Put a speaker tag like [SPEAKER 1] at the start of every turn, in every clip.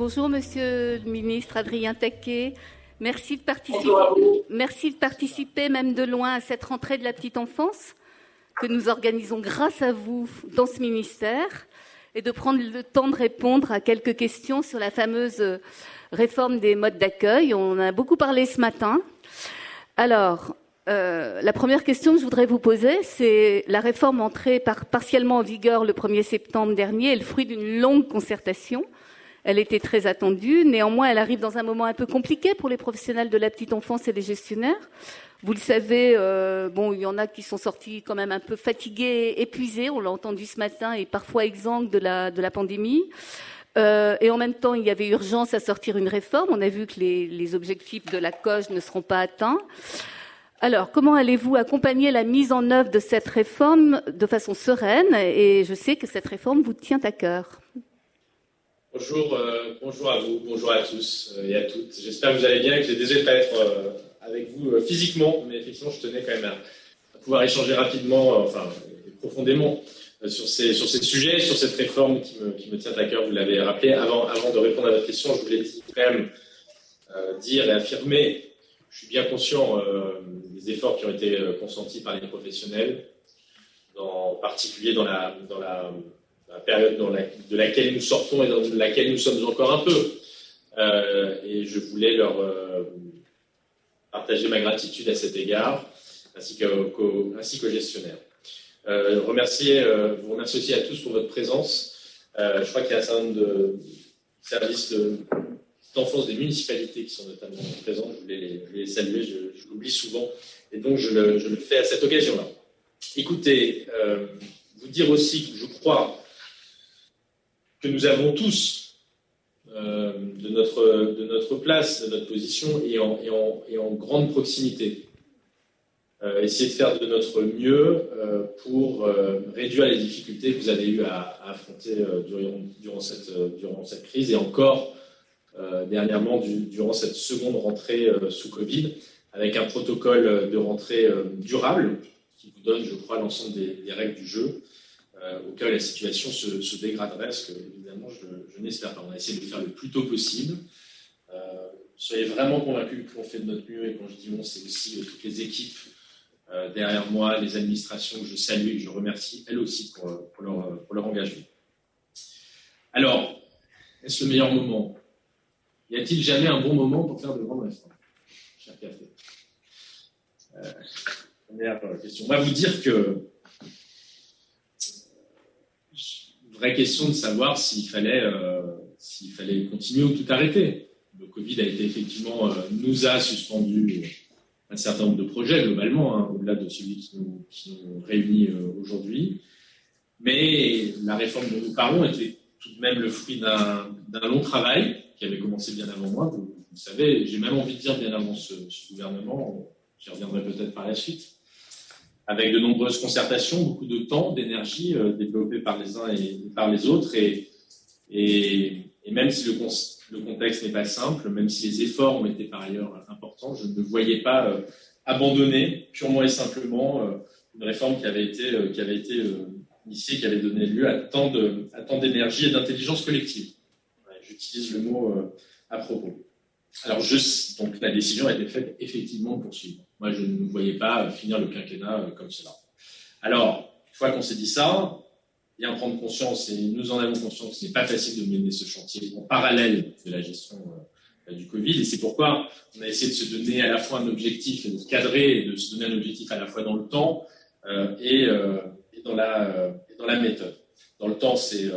[SPEAKER 1] Bonjour, monsieur le ministre Adrien Taquet. Merci de, participer, merci de participer, même de loin, à cette rentrée de la petite enfance que nous organisons grâce à vous dans ce ministère et de prendre le temps de répondre à quelques questions sur la fameuse réforme des modes d'accueil. On en a beaucoup parlé ce matin. Alors, euh, la première question que je voudrais vous poser, c'est la réforme entrée par, partiellement en vigueur le 1er septembre dernier est le fruit d'une longue concertation. Elle était très attendue. Néanmoins, elle arrive dans un moment un peu compliqué pour les professionnels de la petite enfance et les gestionnaires. Vous le savez, euh, bon, il y en a qui sont sortis quand même un peu fatigués, épuisés. On l'a entendu ce matin et parfois exsangues de la, pandémie. Euh, et en même temps, il y avait urgence à sortir une réforme. On a vu que les, les objectifs de la COGE ne seront pas atteints. Alors, comment allez-vous accompagner la mise en œuvre de cette réforme de façon sereine? Et je sais que cette réforme vous tient à cœur.
[SPEAKER 2] Bonjour, euh, bonjour à vous, bonjour à tous euh, et à toutes. J'espère que vous allez bien et que j'ai désolé de pas être euh, avec vous physiquement, mais effectivement, je tenais quand même à, pouvoir échanger rapidement, enfin, profondément sur ces, sur ces sujets, sur cette réforme qui me, qui me tient à cœur, vous l'avez rappelé. Avant, avant de répondre à votre question, je voulais quand même dire et affirmer, je suis bien conscient des efforts qui ont été consentis par les professionnels, en particulier dans la, dans la la période de laquelle nous sortons et dans laquelle nous sommes encore un peu. Euh, et je voulais leur euh, partager ma gratitude à cet égard, ainsi qu'aux gestionnaires. Euh, remercier, vous remercier aussi à tous pour votre présence. je crois qu'il y a un certain nombre de services d'enfance des municipalités qui sont notamment présents. Je voulais les, saluer, je, l'oublie souvent, et donc je le, fais à cette occasion-là. Écoutez, vous dire aussi que je crois que nous avons tous euh, de, notre, de notre place, de notre position et en, grande proximité. Euh, essayer de faire de notre mieux euh, pour réduire les difficultés que vous avez eu à, affronter durant, durant, cette, durant cette crise et encore dernièrement du, durant cette seconde rentrée sous Covid avec un protocole de rentrée durable qui vous donne, je crois, l'ensemble des, règles du jeu euh, au cas où la situation se, dégraderait, ce que évidemment je, n'espère pas. On a essayé de le faire le plus tôt possible. Euh, soyez vraiment convaincus qu'on fait de notre mieux et quand je dis on, c'est aussi euh, toutes les équipes derrière moi, les administrations que je salue et que je remercie, elles aussi, pour, leur, engagement. Alors, est-ce le meilleur moment? Y a-t-il jamais un bon moment pour faire de grandes réformes Cher café. première question. On va vous dire que vraie question de savoir s'il fallait, euh, fallait continuer ou tout arrêter. Le Covid a été effectivement, euh, nous a suspendu un certain nombre de projets globalement, hein, au-delà de celui qui nous, réunit euh, aujourd'hui. Mais la réforme dont nous parlons était tout de même le fruit d'un long travail qui avait commencé bien avant moi. Vous, vous savez, j'ai même envie de dire bien avant ce gouvernement. J'y reviendrai peut-être par la suite avec de nombreuses concertations, beaucoup de temps, d'énergie euh, développée par les uns et, par les autres. Et, même si le, le contexte n'est pas simple, même si les efforts ont été par ailleurs importants, je ne voyais pas euh, abandonner purement et simplement euh, une réforme qui avait été, qui avait été initiée, qui avait donné lieu à tant d'énergie et d'intelligence collective. J'utilise le mot à propos. Alors, donc la décision a été faite effectivement de poursuivre. Moi, je ne voyais pas finir le quinquennat euh, comme cela. Alors, une fois qu'on s'est dit ça, bien prendre conscience, et nous en avons conscience, ce n'est pas facile de mener ce chantier en parallèle de la gestion euh, du Covid. Et c'est pourquoi on a essayé de se donner à la fois un objectif, de cadrer, et de se donner un objectif à la fois dans le temps euh, et, dans la méthode. Dans le temps, c'est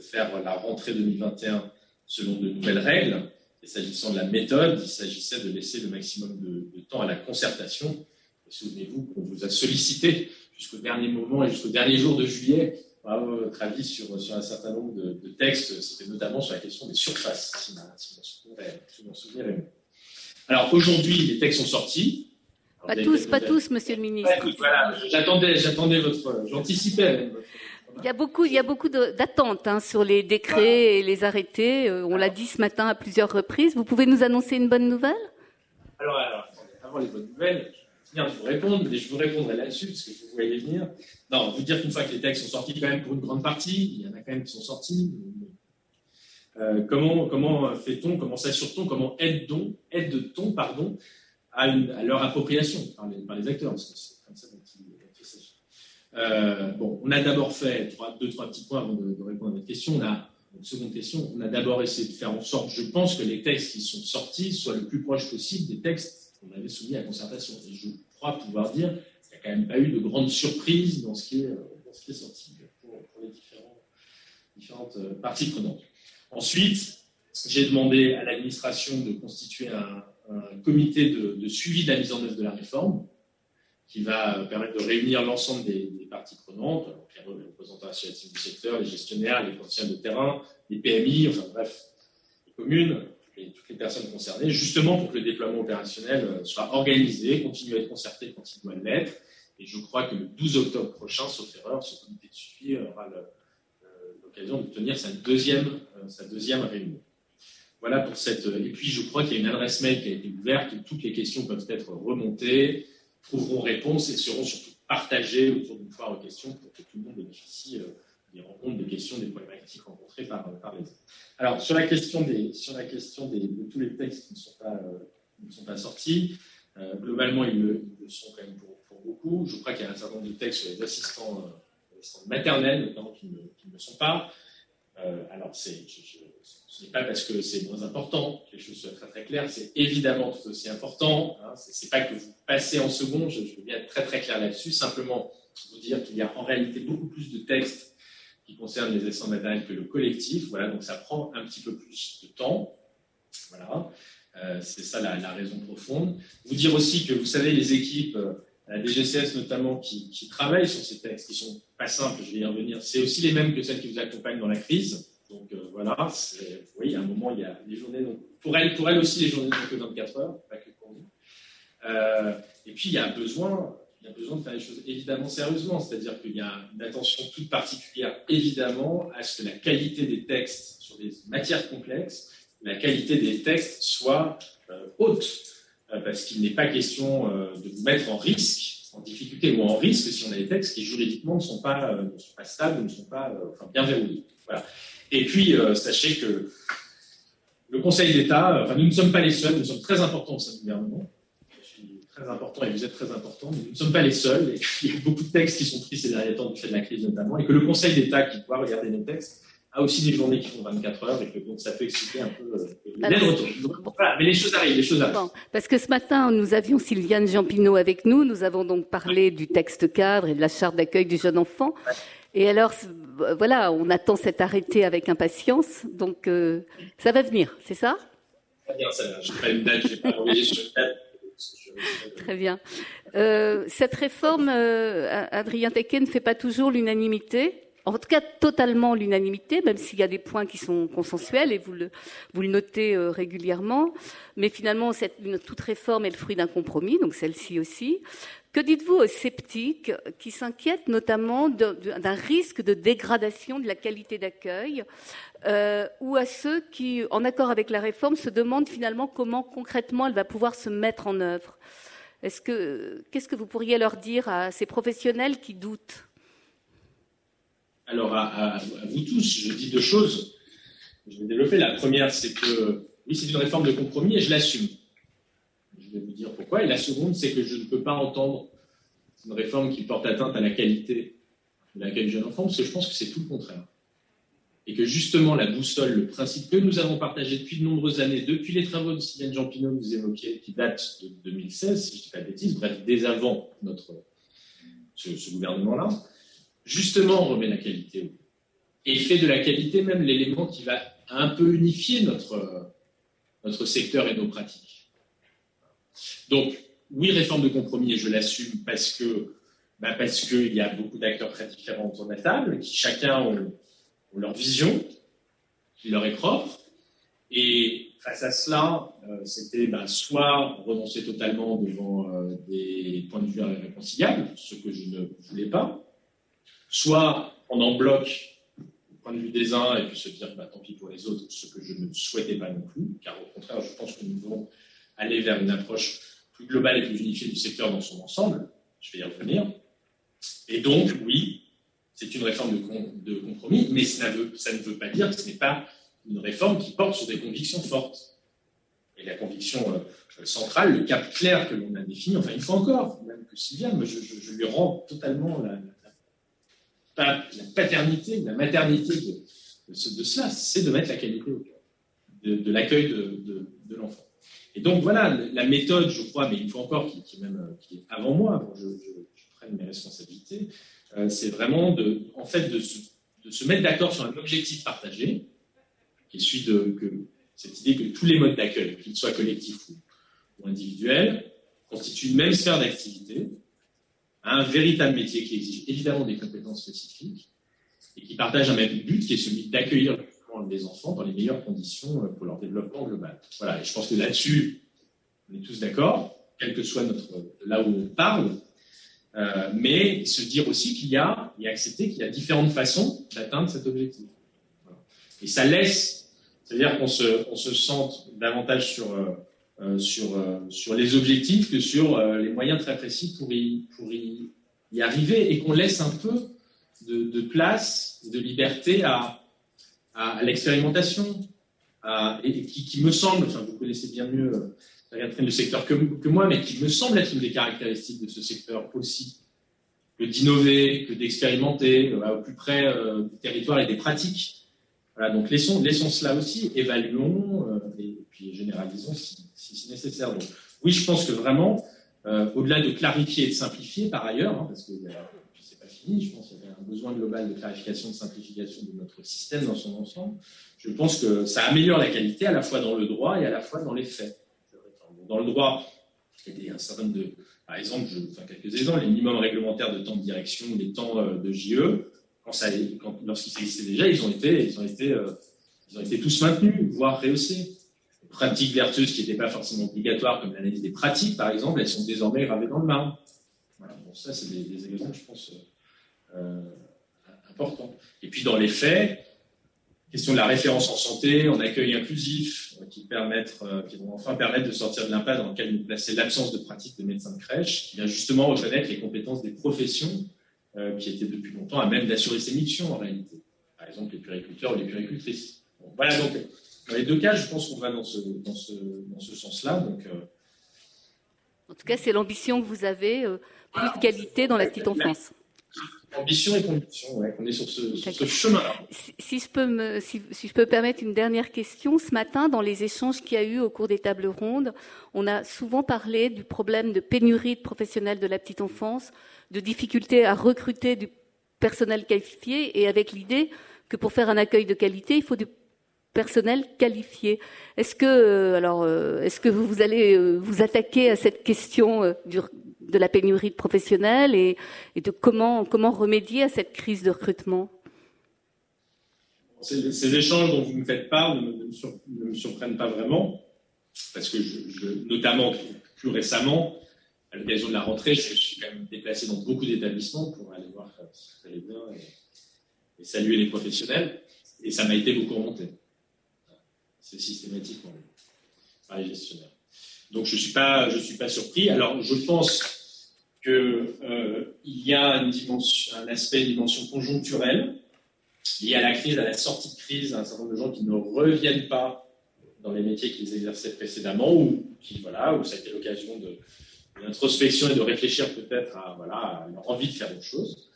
[SPEAKER 2] faire la rentrée 2021 selon de nouvelles règles. Et s'agissant de la méthode, il s'agissait de laisser le maximum de, temps à la concertation. Souvenez-vous qu'on vous a sollicité jusqu'au dernier moment et jusqu'au dernier jour de juillet pour avoir votre avis sur, sur un certain nombre de, textes. C'était notamment sur la question des surfaces, si, mon souvenir est bon. Alors aujourd'hui, les textes sont sortis.
[SPEAKER 1] pas tous, pas tous, monsieur le ministre.
[SPEAKER 2] voilà, j'attendais, j'attendais votre, j'anticipais votre
[SPEAKER 1] il y a beaucoup, d'attentes hein, sur les décrets et les arrêtés. Euh, on l'a dit ce matin à plusieurs reprises. Vous pouvez nous annoncer une bonne nouvelle?
[SPEAKER 2] Alors, avant les bonnes nouvelles, je vais vous répondre, mais je vous répondrai là-dessus parce que vous voyez venir. Non, vous dire qu'une fois que les textes sont sortis, quand même pour une grande partie, il y en a quand même qui sont sortis. comment comment fait-on, comment s'assure-t-on, comment aide-t-on, aide-t-on pardon, à, leur appropriation par les, acteurs, parce que c'est comme ça s'agit. bon, on a d'abord fait deux, trois petits points avant de, répondre à votre question. On a, seconde question, on a d'abord essayé de faire en sorte, je pense, que les textes qui sont sortis soient le plus proches possible des textes qu'on avait soumis à concertation. Et je crois pouvoir dire qu'il n'y a quand même pas eu de grande surprise dans ce qui est, dans ce qui est sorti pour, les différentes euh, parties prenantes. Ensuite, j'ai demandé à l'administration de constituer un comité de, suivi de la mise en œuvre de la réforme qui va permettre de réunir l'ensemble des, parties prenantes, les représentants associatifs du secteur, les gestionnaires, les professionnels de terrain, les PMI, enfin bref, les communes, toutes les, personnes concernées, justement pour que le déploiement opérationnel euh, soit organisé, continue à être concerté quand il doit l'être. Et je crois que le 12 octobre prochain, sauf erreur, ce comité de suivi aura l'occasion de tenir sa deuxième, euh, sa deuxième réunion. Voilà pour cette. Et puis, je crois qu'il y a une adresse mail qui a été ouverte toutes les questions peuvent être remontées, trouveront réponse et seront surtout partagées autour d'une foire aux questions pour que tout le monde bénéficie euh, des rencontres, des questions, des problématiques rencontrées par, par les autres. Alors, sur la question, des, sur la question des, de tous les textes qui ne sont pas, euh, ne sont pas sortis, euh, globalement, ils le, sont quand même pour, beaucoup. Je crois qu'il y a un certain nombre de textes sur les assistants, assistants maternels, notamment, qui ne, qui ne le sont pas. alors, c'est, ce n'est pas parce que c'est moins important que les choses soient très très claires, c'est évidemment tout aussi important. Hein. Ce n'est pas que vous passez en second, je, veux bien être très très clair là-dessus, simplement vous dire qu'il y a en réalité beaucoup plus de textes qui concernent les essais matériels que le collectif. Voilà, donc ça prend un petit peu plus de temps. Voilà, euh, c'est ça la, raison profonde. Vous dire aussi que vous savez, les équipes, euh, la DGCS notamment, qui, qui travaillent sur ces textes, qui sont pas simples, je vais y revenir, c'est aussi les mêmes que celles qui vous accompagnent dans la crise. Donc euh, voilà, oui, à un moment, il y a les journées. Donc, pour elle, pour elle aussi, les journées n'ont que 24 heures, pas que pour nous. Euh, et puis, il y a besoin. Il y a besoin de faire les choses évidemment sérieusement, c'est-à-dire qu'il y a une attention toute particulière évidemment à ce que la qualité des textes sur des matières complexes, la qualité des textes soit euh, haute, parce qu'il n'est pas question de vous mettre en risque, en difficulté ou en risque si on a des textes qui juridiquement ne sont pas, ne sont stables, ne sont pas bien verrouillés. Voilà. Et puis, euh, sachez que le Conseil d'État, euh, enfin, nous ne sommes pas les seuls, nous sommes très importants au sein du gouvernement. Je suis très important et vous êtes très important, mais nous ne sommes pas les seuls. Et il y a beaucoup de textes qui sont pris ces derniers temps du fait de la crise notamment, et que le Conseil d'État qui doit regarder nos textes a aussi des journées qui font 24 heures et que donc ça peut expliquer un peu euh, retour. voilà, mais les choses arrivent, les choses arrivent. Bon,
[SPEAKER 1] parce que ce matin, nous avions Sylviane Jean avec nous. Nous avons donc parlé du texte cadre et de la charte d'accueil du jeune enfant. Et alors, voilà, on attend cet arrêté avec impatience. Donc, euh, ça va venir, c'est ça?
[SPEAKER 2] Très bien, ça Je pas une date, je pas sur.
[SPEAKER 1] Très bien. Euh, cette réforme, euh, Adrien Tequet, ne fait pas toujours l'unanimité. En tout cas, totalement l'unanimité, même s'il y a des points qui sont consensuels et vous le, vous le notez euh, régulièrement. Mais finalement, cette, toute réforme est le fruit d'un compromis, donc celle-ci aussi. Que dites-vous aux sceptiques qui s'inquiètent notamment d'un risque de dégradation de la qualité d'accueil euh, ou à ceux qui, en accord avec la réforme, se demandent finalement comment concrètement elle va pouvoir se mettre en œuvre? Est-ce que, Qu'est-ce que vous pourriez leur dire à ces professionnels qui doutent?
[SPEAKER 2] Alors, à, vous tous, je dis deux choses. Je vais développer. La première, c'est que oui, c'est une réforme de compromis et je l'assume vais vous dire pourquoi. Et la seconde, c'est que je ne peux pas entendre une réforme qui porte atteinte à la qualité de l'accueil du jeune enfant, parce que je pense que c'est tout le contraire. Et que justement, la boussole, le principe que nous avons partagé depuis de nombreuses années, depuis les travaux de Sylviane Jean-Pinot que vous évoquiez, qui datent de 2016, si je ne dis pas de bêtises, bref, dès avant notre, ce, gouvernement-là, justement remet la qualité et fait de la qualité même l'élément qui va un peu unifier notre, notre secteur et nos pratiques. Donc, oui, réforme de compromis, et je l'assume parce que bah parce qu'il y a beaucoup d'acteurs très différents autour de la table, qui chacun ont, leur vision, qui leur est propre. Et face à cela, euh, c'était bah, soit renoncer totalement devant euh, des points de vue irréconciliables, ce que je ne voulais pas, soit prendre en bloc le point de vue des uns et puis se dire bah, tant pis pour les autres, ce que je ne souhaitais pas non plus, car au contraire, je pense que nous devons aller vers une approche plus globale et plus unifiée du secteur dans son ensemble. Je vais y revenir. Et donc, oui, c'est une réforme de, compromis, mais ça, ne veut pas dire que ce n'est pas une réforme qui porte sur des convictions fortes. Et la conviction euh, centrale, le cap clair que l'on a défini, enfin une fois encore, même que Sylviane, je, je, lui rends totalement la, paternité, la maternité de, cela, c'est de mettre la qualité au cœur de, l'accueil de l'enfant. Et donc voilà, la méthode, je crois, mais une fois encore, qui, qui, est, avant moi, pour que je, prenne mes responsabilités, euh, c'est vraiment de, en fait, de se, mettre d'accord sur un objectif partagé, qui est celui de cette idée que tous les modes d'accueil, qu'ils soient collectifs ou, individuels, constituent une même sphère d'activité, un véritable métier qui exige évidemment des compétences spécifiques et qui partage un même but qui est celui d'accueillir des enfants dans les meilleures conditions euh, pour leur développement global. Voilà, et je pense que là-dessus, on est tous d'accord, quel que soit notre, là où on parle, euh, mais se dire aussi qu'il y a, et accepter qu'il y a différentes façons d'atteindre cet objectif. Et ça laisse, c'est-à-dire qu'on se, on se centre davantage sur, euh, sur, sur les objectifs que sur les moyens très précis pour y, pour y, y arriver et qu'on laisse un peu de, de place, de liberté à, à, l'expérimentation, et, qui, me semble, enfin vous connaissez bien mieux euh, le secteur que, moi, mais qui me semble être une des caractéristiques de ce secteur aussi, que d'innover, que d'expérimenter euh, au plus près euh, du territoire et des pratiques. Voilà, donc laissons, cela aussi, évaluons et puis généralisons si, si, nécessaire. Donc, oui, je pense que vraiment, au-delà de clarifier et de simplifier par ailleurs, hein, parce que c'est fini, je pense besoin global de clarification, de simplification de notre système dans son ensemble, je pense que ça améliore la qualité à la fois dans le droit et à la fois dans les faits. Dans le droit, il y a un certain nombre de, par exemple, je enfin, quelques exemples, les minimums réglementaires de temps de direction, les temps euh, de JE, quand lorsqu'ils existaient déjà, ils ont été, ils ont été, euh, ils ont été tous maintenus, voire rehaussés. Les pratiques vertueuses qui n'étaient pas forcément obligatoires, comme l'analyse des pratiques, par exemple, elles sont désormais gravées dans le marbre. Voilà, bon, ça, c'est des, des, exemples, je pense, euh, important. Et puis dans les faits, question de la référence en santé, en accueil inclusif, euh, qui, permettent, euh, qui vont enfin permettre de sortir de l'impasse dans laquelle nous plaçait l'absence de pratique de médecins de crèche, qui vient justement reconnaître les compétences des professions qui étaient depuis longtemps à même d'assurer ces missions en réalité. Par exemple, les puriculteurs ou les puricultrices. voilà, donc dans les deux cas, je pense qu'on va dans ce, dans ce, dans ce sens-là. Donc,
[SPEAKER 1] En tout cas, c'est l'ambition que vous avez, plus de qualité dans la petite enfance
[SPEAKER 2] ambition et conviction, ouais, qu'on est sur ce, chemin-là.
[SPEAKER 1] Si, je peux me, si, je peux permettre une dernière question, ce matin, dans les échanges qu'il y a eu au cours des tables rondes, on a souvent parlé du problème de pénurie de professionnels de la petite enfance, de difficulté à recruter du personnel qualifié, et avec l'idée que pour faire un accueil de qualité, il faut du personnel qualifié. Est-ce que, euh, alors, euh, est-ce que vous, allez euh, vous attaquer à cette question du, de la pénurie de professionnels et, de comment, comment remédier à cette crise de recrutement?
[SPEAKER 2] Ces, échanges dont vous me faites part ne, me, surprennent pas vraiment, parce que notamment plus récemment, à l'occasion de la rentrée, je suis quand même déplacé dans beaucoup d'établissements pour aller voir si ça allait bien et, saluer les professionnels, et ça m'a été beaucoup remonté. C'est systématique par les gestionnaires. Donc je ne suis, pas, suis pas surpris. Alors je pense qu'il euh, y a un aspect, une dimension conjoncturelle liée à la crise, à la sortie de crise, un certain nombre de gens qui ne reviennent pas dans les métiers qu'ils exerçaient précédemment ou qui, voilà, où ça a été l'occasion d'introspection et de réfléchir peut-être à, voilà, à leur envie de faire autre chose.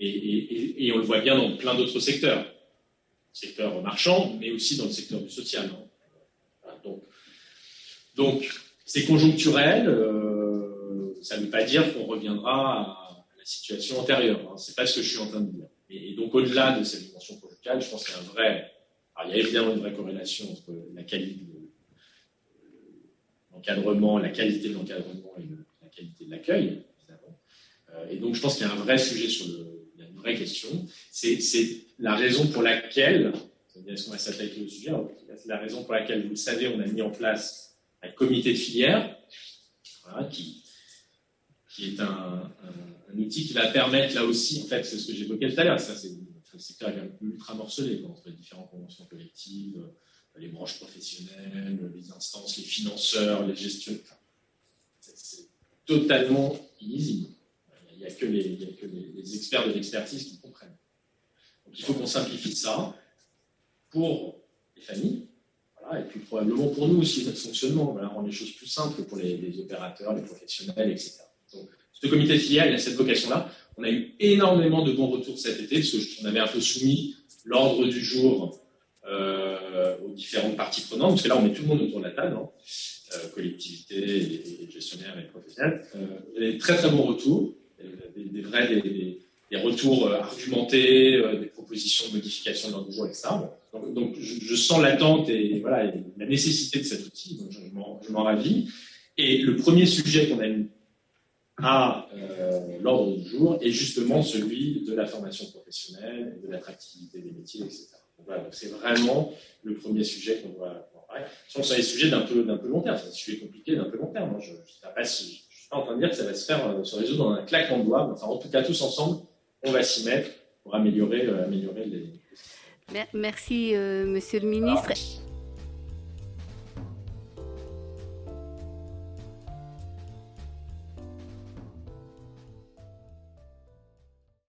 [SPEAKER 2] Et, on le voit bien dans plein d'autres secteurs, secteur marchand, mais aussi dans le secteur du social. Donc, donc, c'est conjoncturel. Euh, ça ne veut pas dire qu'on reviendra à la situation antérieure. Hein. Ce n'est pas ce que je suis en train de dire. Et, donc, au-delà de cette dimension conjugale, je pense qu'il y a un vrai. Alors, il y a évidemment une vraie corrélation entre la qualité de l'encadrement, la qualité de l'encadrement et la qualité de l'accueil, euh, et donc, je pense qu'il y a un vrai sujet sur le. Il y a une vraie question. C'est la raison pour laquelle. Est-ce qu'on va s'attaquer au sujet C'est la raison pour laquelle, vous le savez, on a mis en place un comité de filière qui, qui est un, outil qui va permettre là aussi, en fait, c'est ce que j'évoquais tout à l'heure, ça c'est le secteur est ultra morcelé entre les différentes conventions collectives, euh, les branches professionnelles, les instances, les financeurs, les gestionnaires. C'est totalement illisible. Il n'y a, que, les, experts de l'expertise qui comprennent. Donc il faut qu'on simplifie ça pour les familles. et puis probablement pour nous aussi notre fonctionnement, voilà, rendre les choses plus simples pour les, opérateurs, les professionnels, etc. Donc, ce comité filière, il a cette vocation-là. On a eu énormément de bons retours cet été, parce qu'on avait un peu soumis l'ordre du jour euh, aux différentes parties prenantes, parce que là, on met tout le monde autour de la table, hein, euh, collectivités et, gestionnaires et professionnels. Euh, il y a des très très bons retours, des, vrais des, retours argumentés, des propositions de modification de l'ordre du jour, etc. Donc, je, sens l'attente et, voilà, la nécessité de cet outil, donc je m'en ravis. Et le premier sujet qu'on a eu à l'ordre du jour est justement celui de la formation professionnelle, de l'attractivité des métiers, etc c'est vraiment le premier sujet qu'on doit, parler. Ce sont des sujets d'un peu, peu long terme, c'est un sujet compliqué d'un peu long terme. Hein. Je ne suis pas en train de dire que ça va se faire, euh, se résoudre dans un claquement de doigts. Enfin, en tout cas, tous ensemble, on va s'y mettre pour améliorer, euh, améliorer les.
[SPEAKER 1] Merci, euh, Monsieur le Ministre.